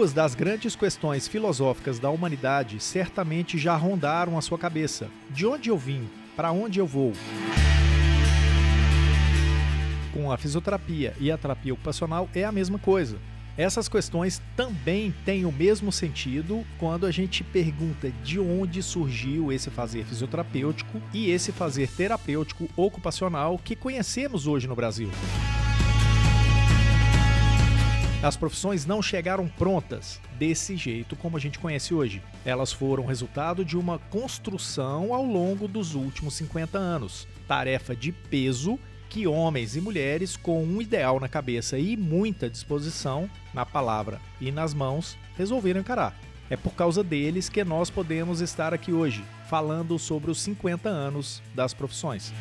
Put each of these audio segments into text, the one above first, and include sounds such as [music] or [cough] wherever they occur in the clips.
Duas das grandes questões filosóficas da humanidade certamente já rondaram a sua cabeça: de onde eu vim? Para onde eu vou? Com a fisioterapia e a terapia ocupacional é a mesma coisa. Essas questões também têm o mesmo sentido quando a gente pergunta de onde surgiu esse fazer fisioterapêutico e esse fazer terapêutico ocupacional que conhecemos hoje no Brasil. As profissões não chegaram prontas desse jeito como a gente conhece hoje. Elas foram resultado de uma construção ao longo dos últimos 50 anos. Tarefa de peso que homens e mulheres com um ideal na cabeça e muita disposição na palavra e nas mãos resolveram encarar. É por causa deles que nós podemos estar aqui hoje, falando sobre os 50 anos das profissões.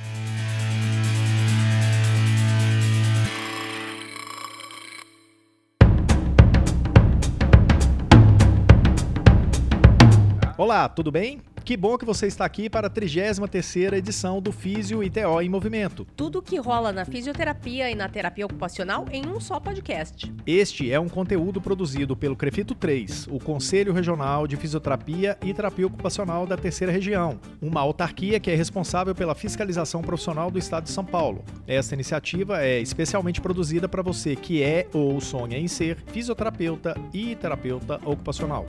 Olá, tudo bem? Que bom que você está aqui para a 33ª edição do Físio e TO em Movimento. Tudo o que rola na fisioterapia e na terapia ocupacional em um só podcast. Este é um conteúdo produzido pelo Crefito 3, o Conselho Regional de Fisioterapia e Terapia Ocupacional da Terceira Região, uma autarquia que é responsável pela fiscalização profissional do Estado de São Paulo. Esta iniciativa é especialmente produzida para você que é ou sonha em ser fisioterapeuta e terapeuta ocupacional.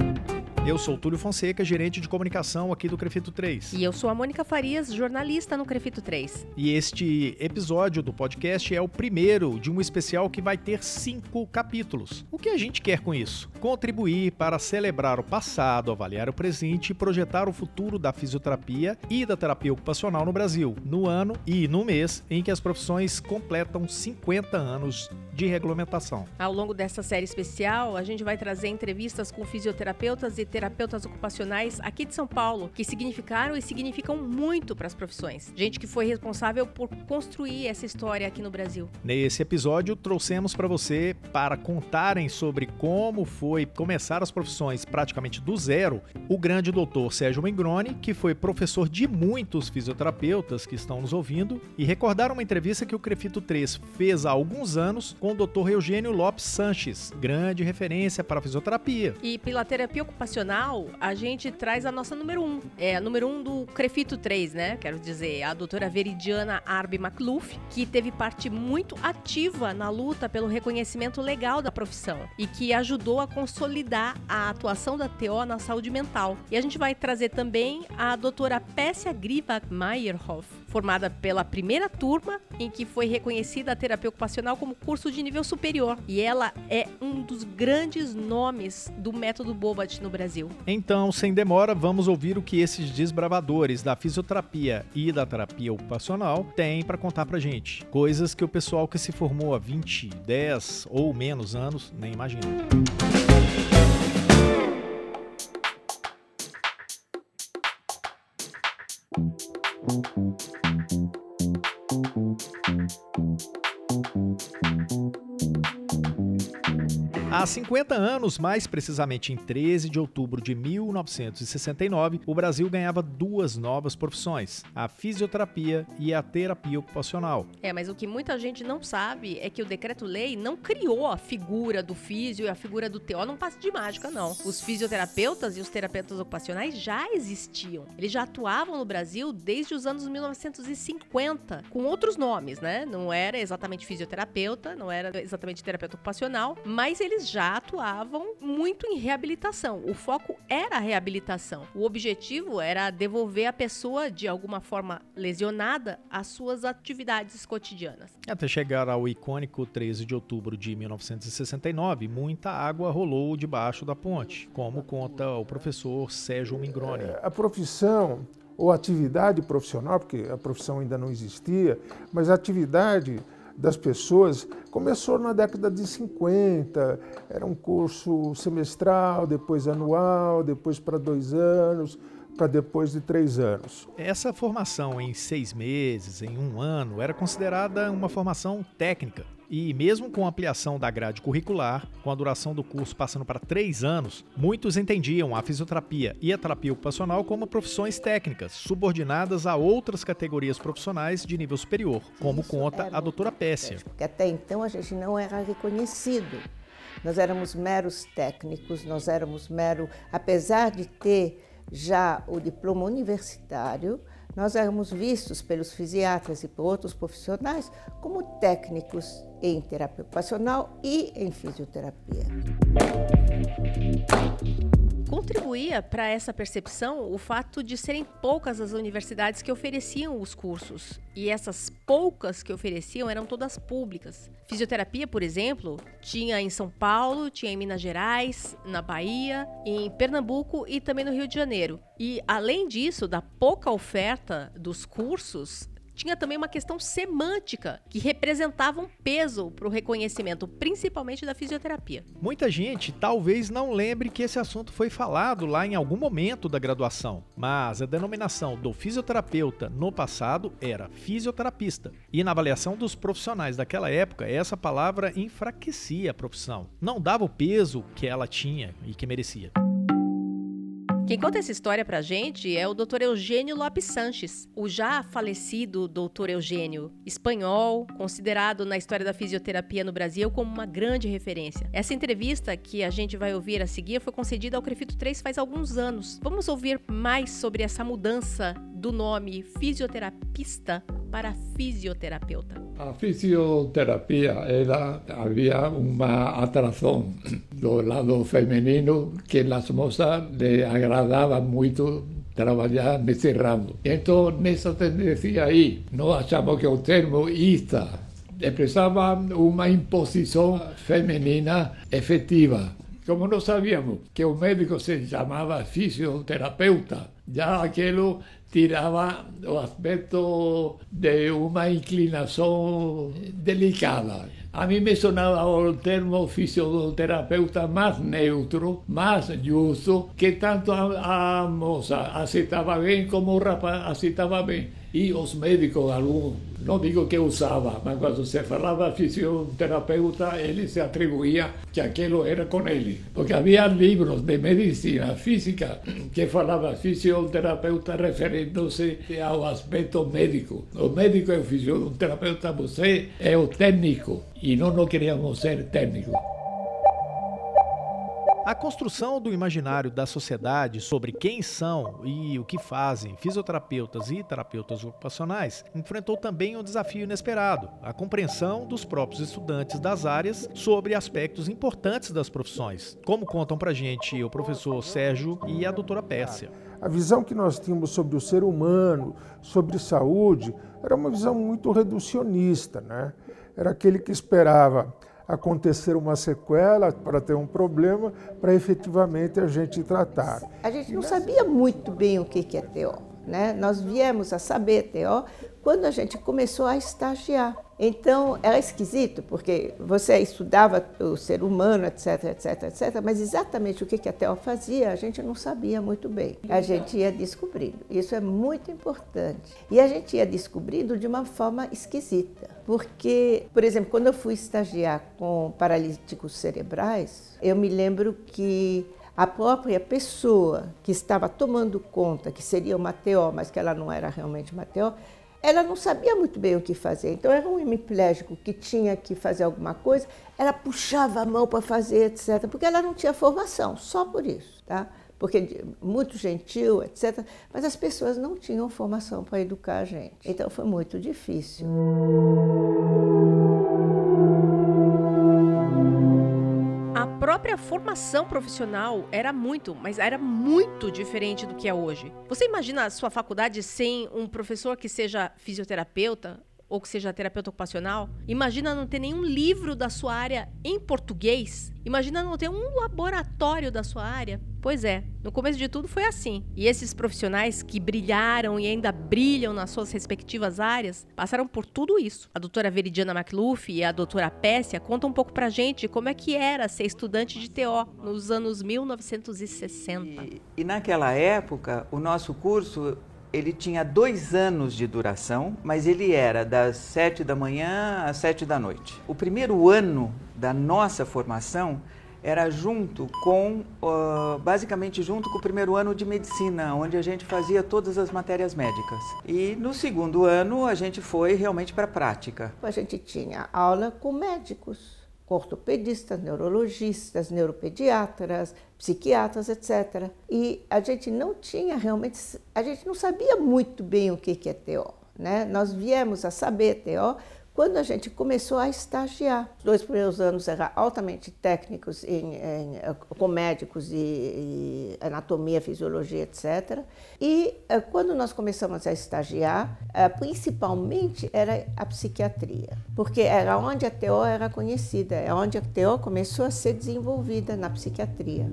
Eu sou Túlio Fonseca, gerente de comunicação aqui do Crefito 3. E eu sou a Mônica Farias, jornalista no Crefito 3. E este episódio do podcast é o primeiro de um especial que vai ter cinco capítulos. O que a gente quer com isso? Contribuir para celebrar o passado, avaliar o presente e projetar o futuro da fisioterapia e da terapia ocupacional no Brasil, no ano e no mês em que as profissões completam 50 anos de regulamentação. Ao longo dessa série especial, a gente vai trazer entrevistas com fisioterapeutas e terapeutas ocupacionais aqui de São Paulo, que significaram e significam muito para as profissões. Gente que foi responsável por construir essa história aqui no Brasil. Nesse episódio, trouxemos para você para contarem sobre como foi começar as profissões praticamente do zero, o grande doutor Sérgio Mengrone, que foi professor de muitos fisioterapeutas que estão nos ouvindo, e recordar uma entrevista que o Crefito 3 fez há alguns anos com o Dr. Eugênio Lopes Sanches, grande referência para a fisioterapia. E pela terapia ocupacional, a gente traz a nossa número um. É a número um do Crefito 3, né? Quero dizer, a doutora Veridiana Arbe McLuff, que teve parte muito ativa na luta pelo reconhecimento legal da profissão e que ajudou a consolidar a atuação da TO na saúde mental. E a gente vai trazer também a doutora Pessia Griva Meyerhoff, formada pela primeira turma em que foi reconhecida a terapia ocupacional como curso de nível superior. E ela é um dos grandes nomes do método Bobat no Brasil. Então, sem demora, vamos ouvir o que esses desbravadores da fisioterapia e da terapia ocupacional têm para contar pra gente. Coisas que o pessoal que se formou há 20, 10 ou menos anos nem imagina. Thank you. Há 50 anos, mais precisamente em 13 de outubro de 1969, o Brasil ganhava duas novas profissões: a fisioterapia e a terapia ocupacional. É, mas o que muita gente não sabe é que o decreto-lei não criou a figura do físio e a figura do TO num passe de mágica, não. Os fisioterapeutas e os terapeutas ocupacionais já existiam. Eles já atuavam no Brasil desde os anos 1950, com outros nomes, né? Não era exatamente fisioterapeuta, não era exatamente terapeuta ocupacional, mas eles já atuavam muito em reabilitação. O foco era a reabilitação. O objetivo era devolver a pessoa, de alguma forma lesionada, às suas atividades cotidianas. Até chegar ao icônico 13 de outubro de 1969, muita água rolou debaixo da ponte, como conta o professor Sérgio Mingroni. É, a profissão ou atividade profissional, porque a profissão ainda não existia, mas a atividade das pessoas começou na década de 50, era um curso semestral, depois anual, depois para dois anos, para depois de três anos. Essa formação em seis meses, em um ano, era considerada uma formação técnica. E mesmo com a ampliação da grade curricular, com a duração do curso passando para três anos, muitos entendiam a fisioterapia e a terapia ocupacional como profissões técnicas, subordinadas a outras categorias profissionais de nível superior, como conta a doutora Pécia. Porque até então a gente não era reconhecido Nós éramos meros técnicos, nós éramos mero, apesar de ter já o diploma universitário, nós éramos vistos pelos fisiatras e por outros profissionais como técnicos em terapia ocupacional e em fisioterapia. Contribuía para essa percepção o fato de serem poucas as universidades que ofereciam os cursos. E essas poucas que ofereciam eram todas públicas. Fisioterapia, por exemplo, tinha em São Paulo, tinha em Minas Gerais, na Bahia, em Pernambuco e também no Rio de Janeiro. E além disso, da pouca oferta dos cursos, tinha também uma questão semântica que representava um peso para o reconhecimento, principalmente da fisioterapia. Muita gente talvez não lembre que esse assunto foi falado lá em algum momento da graduação, mas a denominação do fisioterapeuta no passado era fisioterapista. E na avaliação dos profissionais daquela época, essa palavra enfraquecia a profissão, não dava o peso que ela tinha e que merecia. Quem conta essa história pra gente é o Dr. Eugênio Lopes Sanches, o já falecido Dr. Eugênio, espanhol, considerado na história da fisioterapia no Brasil como uma grande referência. Essa entrevista que a gente vai ouvir a seguir foi concedida ao Crefito 3 faz alguns anos. Vamos ouvir mais sobre essa mudança do nome fisioterapista para fisioterapeuta. A fisioterapia era havia uma atração do lado feminino que as moças lhe agradava muito trabalhar nesse ramo. Então, nessa tendência aí, nós achamos que o termo ista expressava uma imposição feminina efetiva. Como nós sabíamos que o médico se chamava fisioterapeuta, já aquilo tirava o aspecto de uma inclinação delicada. A mim me sonava o termo fisioterapeuta mais neutro, mais justo, que tanto a, a moça aceitava bem como o rapaz aceitava bem. E os médicos, alguns, não digo que usava, mas quando se falava fisioterapeuta, ele se atribuía que aquilo era com ele. Porque havia livros de medicina física que falava fisioterapeuta referindo-se ao aspecto médico. O médico é o fisioterapeuta, você é o técnico. E nós não queríamos ser técnicos. A construção do imaginário da sociedade sobre quem são e o que fazem fisioterapeutas e terapeutas ocupacionais enfrentou também um desafio inesperado: a compreensão dos próprios estudantes das áreas sobre aspectos importantes das profissões, como contam pra gente o professor Sérgio e a doutora Pérsia. A visão que nós tínhamos sobre o ser humano, sobre saúde, era uma visão muito reducionista, né? Era aquele que esperava acontecer uma sequela, para ter um problema, para efetivamente a gente tratar. A gente não sabia muito bem o que é TO. Né? Nós viemos a saber TO quando a gente começou a estagiar. Então, era esquisito, porque você estudava o ser humano, etc, etc, etc, mas exatamente o que a TEO fazia, a gente não sabia muito bem. A gente ia descobrindo. Isso é muito importante. E a gente ia descobrindo de uma forma esquisita. Porque, por exemplo, quando eu fui estagiar com paralíticos cerebrais, eu me lembro que a própria pessoa que estava tomando conta que seria uma TO, mas que ela não era realmente uma TO, ela não sabia muito bem o que fazer. Então, era um hemiplégico que tinha que fazer alguma coisa, ela puxava a mão para fazer, etc., porque ela não tinha formação, só por isso, tá? Porque muito gentil, etc., mas as pessoas não tinham formação para educar a gente. Então, foi muito difícil. Própria formação profissional era muito, mas era muito diferente do que é hoje. Você imagina a sua faculdade sem um professor que seja fisioterapeuta ou que seja terapeuta ocupacional? Imagina não ter nenhum livro da sua área em português? Imagina não ter um laboratório da sua área? Pois é, no começo de tudo foi assim. E esses profissionais que brilharam e ainda brilham nas suas respectivas áreas passaram por tudo isso. A doutora Veridiana McLuff e a doutora Pessia contam um pouco pra gente como é que era ser estudante de TO nos anos 1960. E, e naquela época, o nosso curso ele tinha dois anos de duração, mas ele era das sete da manhã às sete da noite. O primeiro ano da nossa formação era junto com, uh, basicamente junto com o primeiro ano de medicina, onde a gente fazia todas as matérias médicas. E no segundo ano a gente foi realmente para a prática. A gente tinha aula com médicos ortopedistas, neurologistas, neuropediatras, psiquiatras, etc. E a gente não tinha realmente, a gente não sabia muito bem o que é TO. Né? Nós viemos a saber TO quando a gente começou a estagiar. Os dois primeiros anos eram altamente técnicos em, em, com médicos e, e, anatomia, fisiologia, etc. E eh, quando nós começamos a estagiar, eh, principalmente era a psiquiatria, porque era onde a TO era conhecida, é onde a TO começou a ser desenvolvida na psiquiatria.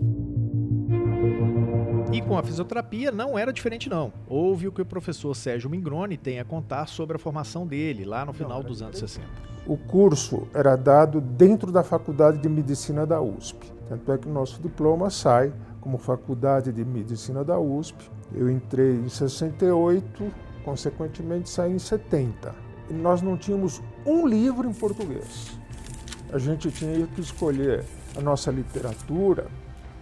E com a fisioterapia não era diferente não. Houve o que o professor Sérgio Mingroni tem a contar sobre a formação dele lá no final dos anos 60. O curso era dado dentro da Faculdade de Medicina da USP. Tanto é que o nosso diploma sai como Faculdade de Medicina da USP. Eu entrei em 68, consequentemente saí em 70. E nós não tínhamos um livro em português. A gente tinha que escolher a nossa literatura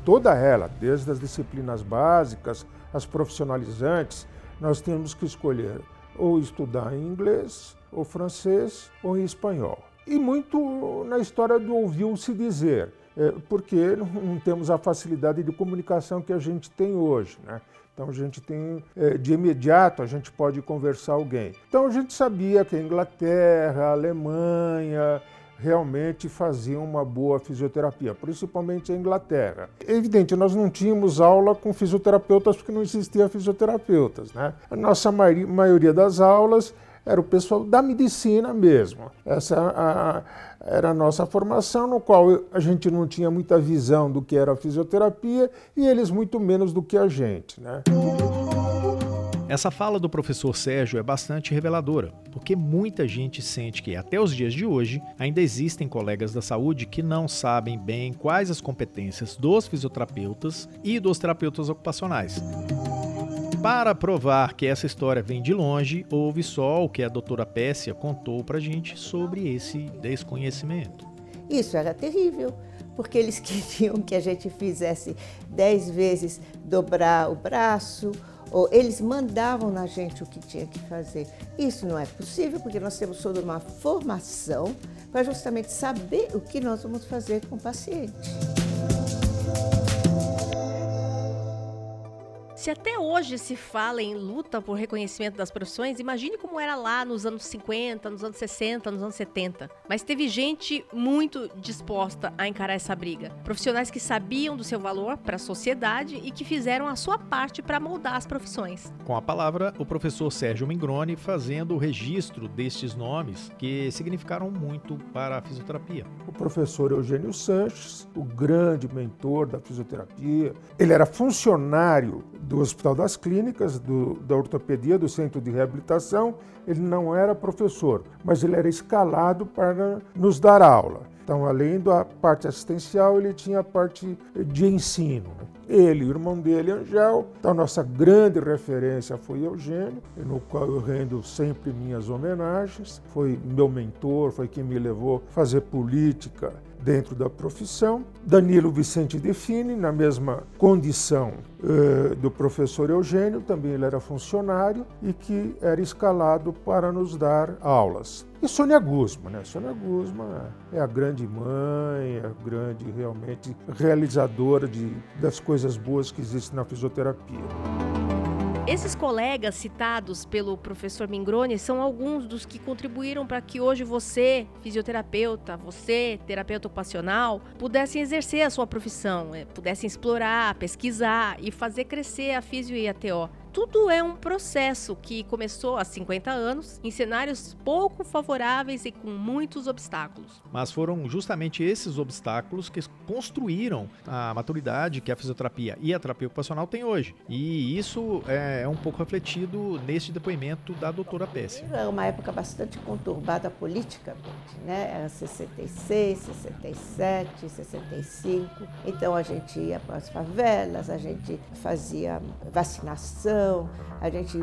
toda ela, desde as disciplinas básicas, as profissionalizantes, nós temos que escolher ou estudar em inglês, ou francês, ou em espanhol. E muito na história do ouviu-se dizer, é, porque não temos a facilidade de comunicação que a gente tem hoje. Né? Então a gente tem, é, de imediato, a gente pode conversar alguém. Então a gente sabia que a Inglaterra, a Alemanha, realmente faziam uma boa fisioterapia, principalmente a Inglaterra. É evidente, nós não tínhamos aula com fisioterapeutas porque não existia fisioterapeutas. Né? A nossa maioria das aulas era o pessoal da medicina mesmo. Essa era a nossa formação, no qual a gente não tinha muita visão do que era a fisioterapia e eles muito menos do que a gente. Né? Essa fala do professor Sérgio é bastante reveladora, porque muita gente sente que, até os dias de hoje, ainda existem colegas da saúde que não sabem bem quais as competências dos fisioterapeutas e dos terapeutas ocupacionais. Para provar que essa história vem de longe, ouve só o que a doutora Pessia contou pra gente sobre esse desconhecimento. Isso era terrível, porque eles [laughs] queriam que a gente fizesse dez vezes dobrar o braço, ou eles mandavam na gente o que tinha que fazer. Isso não é possível porque nós temos toda uma formação para justamente saber o que nós vamos fazer com o paciente. Se até hoje se fala em luta por reconhecimento das profissões, imagine como era lá nos anos 50, nos anos 60, nos anos 70. Mas teve gente muito disposta a encarar essa briga. Profissionais que sabiam do seu valor para a sociedade e que fizeram a sua parte para moldar as profissões. Com a palavra, o professor Sérgio Mingroni fazendo o registro destes nomes que significaram muito para a fisioterapia. O professor Eugênio Sanches, o grande mentor da fisioterapia, ele era funcionário do Hospital das Clínicas, do, da ortopedia, do Centro de Reabilitação. Ele não era professor, mas ele era escalado para nos dar aula. Então, além da parte assistencial, ele tinha a parte de ensino. Ele, o irmão dele, Angel. Então, nossa grande referência foi Eugênio, no qual eu rendo sempre minhas homenagens. Foi meu mentor, foi quem me levou a fazer política dentro da profissão. Danilo Vicente Define, na mesma condição eh, do professor Eugênio, também ele era funcionário e que era escalado para nos dar aulas. E Sônia Guzman, né? Sônia Guzman é a grande mãe, a grande realmente realizadora de, das coisas boas que existem na fisioterapia. Esses colegas citados pelo professor Mingroni são alguns dos que contribuíram para que hoje você, fisioterapeuta, você, terapeuta ocupacional, pudessem exercer a sua profissão, eh, pudessem explorar, pesquisar e fazer crescer a fisio e a TO tudo é um processo que começou há 50 anos, em cenários pouco favoráveis e com muitos obstáculos. Mas foram justamente esses obstáculos que construíram a maturidade que a fisioterapia e a terapia ocupacional têm hoje. E isso é um pouco refletido neste depoimento da doutora Pesce. Era uma época bastante conturbada politicamente, né? Era 66, 67, 65. Então a gente ia para as favelas, a gente fazia vacinação a gente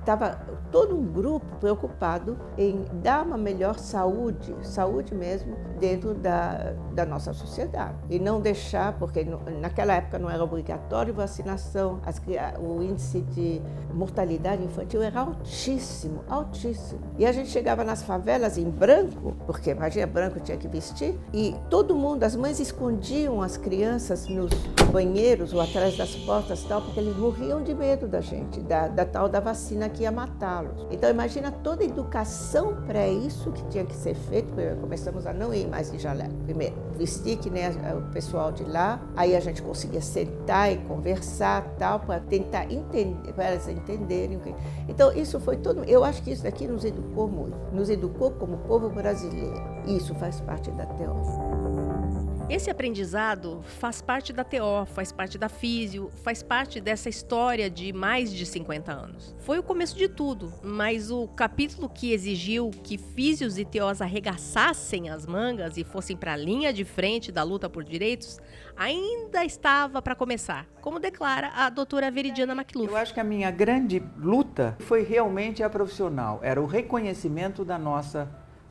estava é, todo um grupo preocupado em dar uma melhor saúde, saúde mesmo, dentro da, da nossa sociedade. E não deixar, porque naquela época não era obrigatório vacinação, as, o índice de mortalidade infantil era altíssimo, altíssimo. E a gente chegava nas favelas em branco, porque imagina, branco tinha que vestir, e todo mundo, as mães escondiam as crianças nos banheiros ou atrás das portas tal, porque eles morriam de medo da gente, da, da tal da vacina que ia matá-los. Então imagina toda a educação para isso que tinha que ser feito, começamos a não ir mais de jaleco. Primeiro, vestir que nem o pessoal de lá, aí a gente conseguia sentar e conversar tal, para tentar entender, para elas entenderem. Então isso foi todo, eu acho que isso daqui nos educou muito, nos educou como povo brasileiro. Isso faz parte da teoria. Esse aprendizado faz parte da TO, faz parte da Físio, faz parte dessa história de mais de 50 anos. Foi o começo de tudo, mas o capítulo que exigiu que Físios e TOs arregaçassem as mangas e fossem para a linha de frente da luta por direitos ainda estava para começar, como declara a doutora Veridiana McLuhan. Eu acho que a minha grande luta foi realmente a profissional, era o reconhecimento da nossa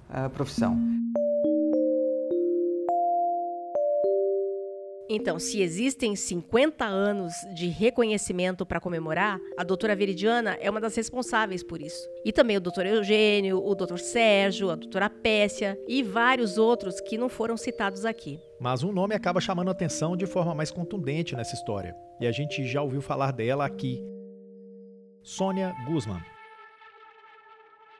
uh, profissão. Então, se existem 50 anos de reconhecimento para comemorar, a doutora Veridiana é uma das responsáveis por isso. E também o doutor Eugênio, o doutor Sérgio, a doutora Pécia e vários outros que não foram citados aqui. Mas um nome acaba chamando atenção de forma mais contundente nessa história. E a gente já ouviu falar dela aqui. Sônia Guzman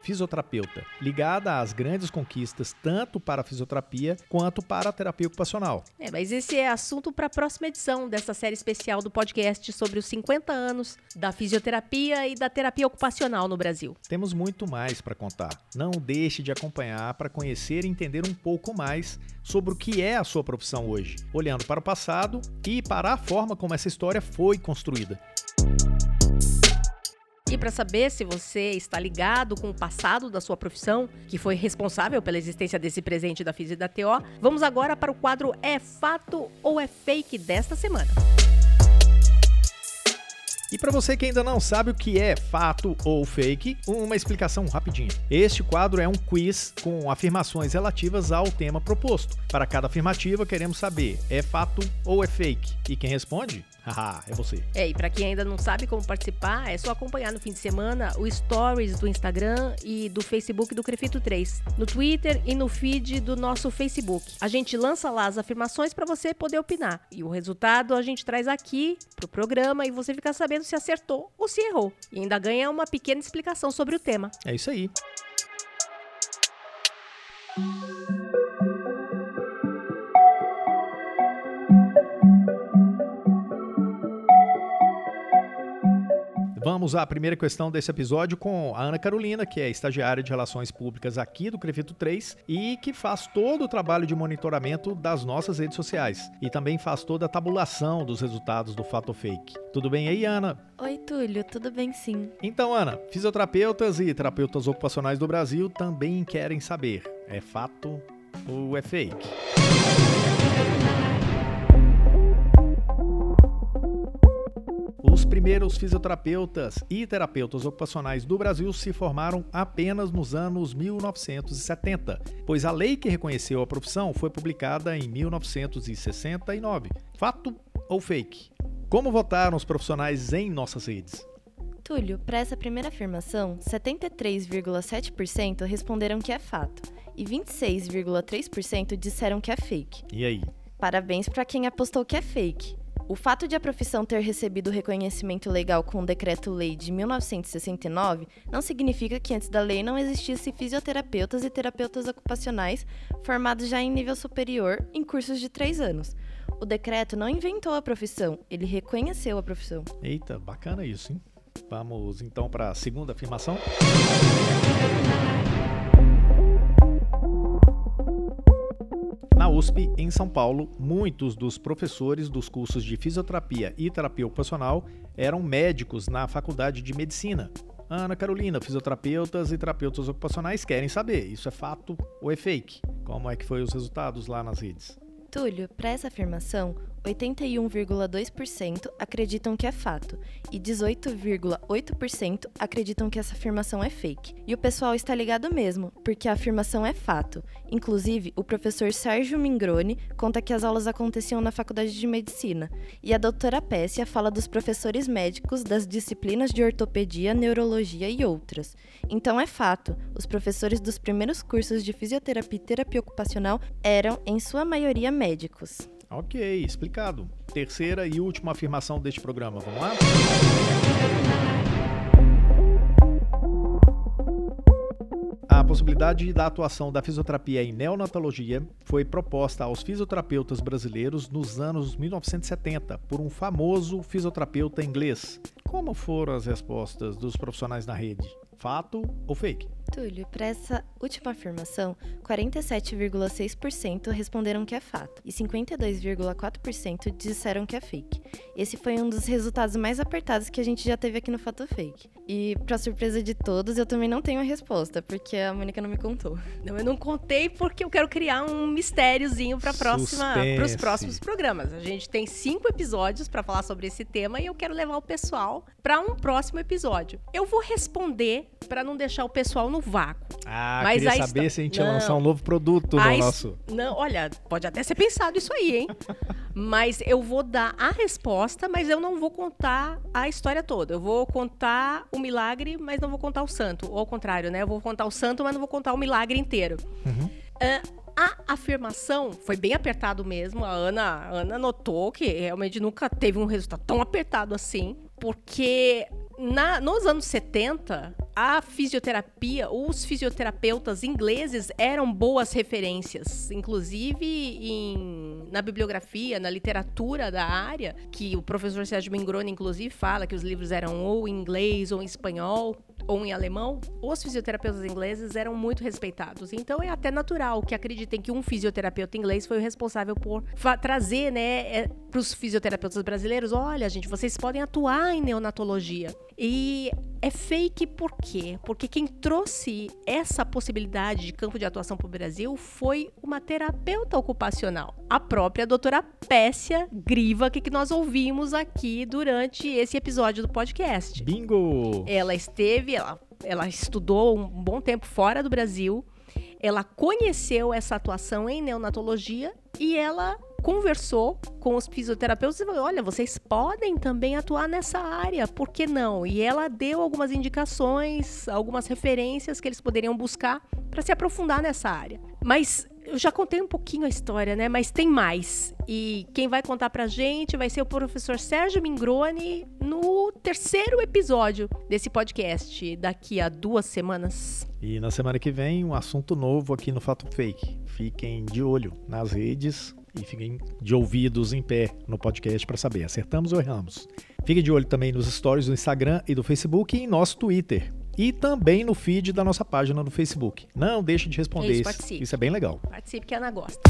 fisioterapeuta, ligada às grandes conquistas tanto para a fisioterapia quanto para a terapia ocupacional. É, mas esse é assunto para a próxima edição dessa série especial do podcast sobre os 50 anos da fisioterapia e da terapia ocupacional no Brasil. Temos muito mais para contar. Não deixe de acompanhar para conhecer e entender um pouco mais sobre o que é a sua profissão hoje, olhando para o passado e para a forma como essa história foi construída. E para saber se você está ligado com o passado da sua profissão, que foi responsável pela existência desse presente da Física da TO, vamos agora para o quadro É Fato ou É Fake desta semana. E para você que ainda não sabe o que é fato ou fake, uma explicação rapidinha. Este quadro é um quiz com afirmações relativas ao tema proposto. Para cada afirmativa, queremos saber é fato ou é fake. E quem responde Haha, é você. É, e para quem ainda não sabe como participar, é só acompanhar no fim de semana o stories do Instagram e do Facebook do Crefito 3, no Twitter e no feed do nosso Facebook. A gente lança lá as afirmações para você poder opinar. E o resultado a gente traz aqui pro programa e você fica sabendo se acertou ou se errou. E ainda ganha uma pequena explicação sobre o tema. É isso aí. Vamos à primeira questão desse episódio com a Ana Carolina, que é estagiária de Relações Públicas aqui do Crefito 3 e que faz todo o trabalho de monitoramento das nossas redes sociais e também faz toda a tabulação dos resultados do Fato Fake. Tudo bem aí, Ana? Oi, Túlio, tudo bem sim. Então, Ana, fisioterapeutas e terapeutas ocupacionais do Brasil também querem saber: é fato ou é fake? Os primeiros fisioterapeutas e terapeutas ocupacionais do Brasil se formaram apenas nos anos 1970, pois a lei que reconheceu a profissão foi publicada em 1969. Fato ou fake? Como votaram os profissionais em nossas redes? Túlio, para essa primeira afirmação, 73,7% responderam que é fato e 26,3% disseram que é fake. E aí? Parabéns para quem apostou que é fake. O fato de a profissão ter recebido reconhecimento legal com o Decreto-Lei de 1969 não significa que antes da lei não existisse fisioterapeutas e terapeutas ocupacionais formados já em nível superior em cursos de três anos. O decreto não inventou a profissão, ele reconheceu a profissão. Eita, bacana isso, hein? Vamos então para a segunda afirmação. USP, em São Paulo, muitos dos professores dos cursos de fisioterapia e terapia ocupacional eram médicos na faculdade de medicina. Ana Carolina, fisioterapeutas e terapeutas ocupacionais querem saber, isso é fato ou é fake? Como é que foi os resultados lá nas redes? Túlio, para essa afirmação, 81,2% acreditam que é fato e 18,8% acreditam que essa afirmação é fake. E o pessoal está ligado mesmo, porque a afirmação é fato. Inclusive, o professor Sérgio Mingroni conta que as aulas aconteciam na Faculdade de Medicina, e a doutora Pessia fala dos professores médicos das disciplinas de ortopedia, neurologia e outras. Então é fato, os professores dos primeiros cursos de fisioterapia e terapia ocupacional eram, em sua maioria, médicos. Ok, explicado. Terceira e última afirmação deste programa, vamos lá? A possibilidade da atuação da fisioterapia em neonatologia foi proposta aos fisioterapeutas brasileiros nos anos 1970 por um famoso fisioterapeuta inglês. Como foram as respostas dos profissionais na rede? Fato ou fake? Túlio, para essa última afirmação, 47,6% responderam que é fato e 52,4% disseram que é fake. Esse foi um dos resultados mais apertados que a gente já teve aqui no Fato Fake. E, para surpresa de todos, eu também não tenho a resposta, porque a Mônica não me contou. [laughs] Não, eu não contei porque eu quero criar um mistériozinho para próxima, para os próximos programas. A gente tem cinco episódios para falar sobre esse tema e eu quero levar o pessoal para um próximo episódio. Eu vou responder para não deixar o pessoal no vácuo. Ah, Mas queria saber se a gente ia lançar um novo produto no nosso... Não, olha, pode até ser pensado isso aí, hein? [laughs] mas eu vou dar a resposta, mas eu não vou contar a história toda. Eu vou contar o milagre, mas não vou contar o santo. Ou ao contrário, né? Eu vou contar o santo, mas não vou contar o milagre inteiro. Uhum. Uh, a afirmação foi bem apertado mesmo. A Ana, a Ana notou que realmente nunca teve um resultado tão apertado assim, porque na, nos anos 70, a fisioterapia, os fisioterapeutas ingleses eram boas referências, inclusive em, na bibliografia, na literatura da área, que o professor Sérgio Mingroni, inclusive, fala que os livros eram ou em inglês ou em espanhol ou em alemão, os fisioterapeutas ingleses eram muito respeitados. Então é até natural que acreditem que um fisioterapeuta inglês foi o responsável por trazer, né, é, para os fisioterapeutas brasileiros, olha, gente, vocês podem atuar em neonatologia. E é fake por quê? Porque quem trouxe essa possibilidade de campo de atuação para o Brasil foi uma terapeuta ocupacional, a própria doutora Pessia Griva, que nós ouvimos aqui durante esse episódio do podcast. Bingo! Ela esteve, ela, ela estudou um bom tempo fora do Brasil, ela conheceu essa atuação em neonatologia e ela conversou com os fisioterapeutas e falou: olha, vocês podem também atuar nessa área, por que não? E ela deu algumas indicações, algumas referências que eles poderiam buscar para se aprofundar nessa área. Mas eu já contei um pouquinho a história, né? Mas tem mais. E quem vai contar pra gente vai ser o professor Sérgio Mingroni no terceiro episódio desse podcast, daqui a duas semanas. E na semana que vem, um assunto novo aqui no Fato Fake. Fiquem de olho nas redes e fiquem de ouvidos em pé no podcast para saber, acertamos ou erramos. Fiquem de olho também nos stories do Instagram e do Facebook e em nosso Twitter. E também no feed da nossa página no Facebook. Não deixe de responder isso. Participe. Isso é bem legal. Participe que a Ana gosta.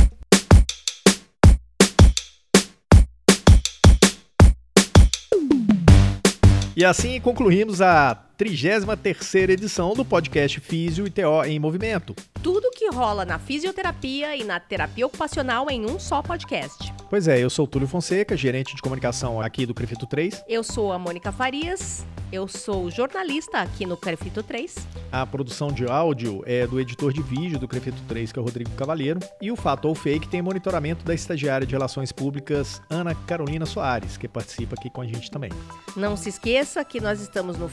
E assim concluímos a 33ª edição do podcast Físio e TO em Movimento. Tudo que rola na fisioterapia e na terapia ocupacional em um só podcast. Pois é, eu sou o Túlio Fonseca, gerente de comunicação aqui do Crefito 3. Eu sou a Mônica Farias, eu sou jornalista aqui no Crefito 3. A produção de áudio é do editor de vídeo do Crefito 3, que é o Rodrigo Cavalheiro. E o Fato ou Fake tem monitoramento da estagiária de Relações Públicas, Ana Carolina Soares, que participa aqui com a gente também. Não se esqueça que nós estamos no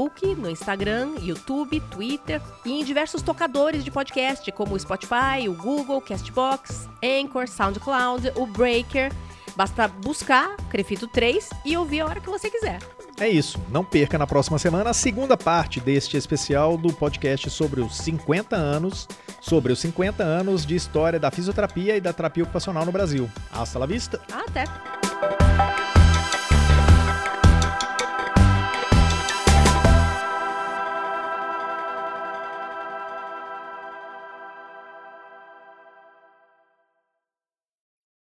Facebook, no Instagram, YouTube, Twitter e em diversos tocadores de podcast, como o Spotify, o Google, Castbox, Anchor, SoundCloud, o Breaker. Basta buscar Crefito 3 e ouvir a hora que você quiser. É isso. Não perca na próxima semana a segunda parte deste especial do podcast sobre os 50 anos, sobre os 50 anos de história da fisioterapia e da terapia ocupacional no Brasil. Hasta la vista. Até.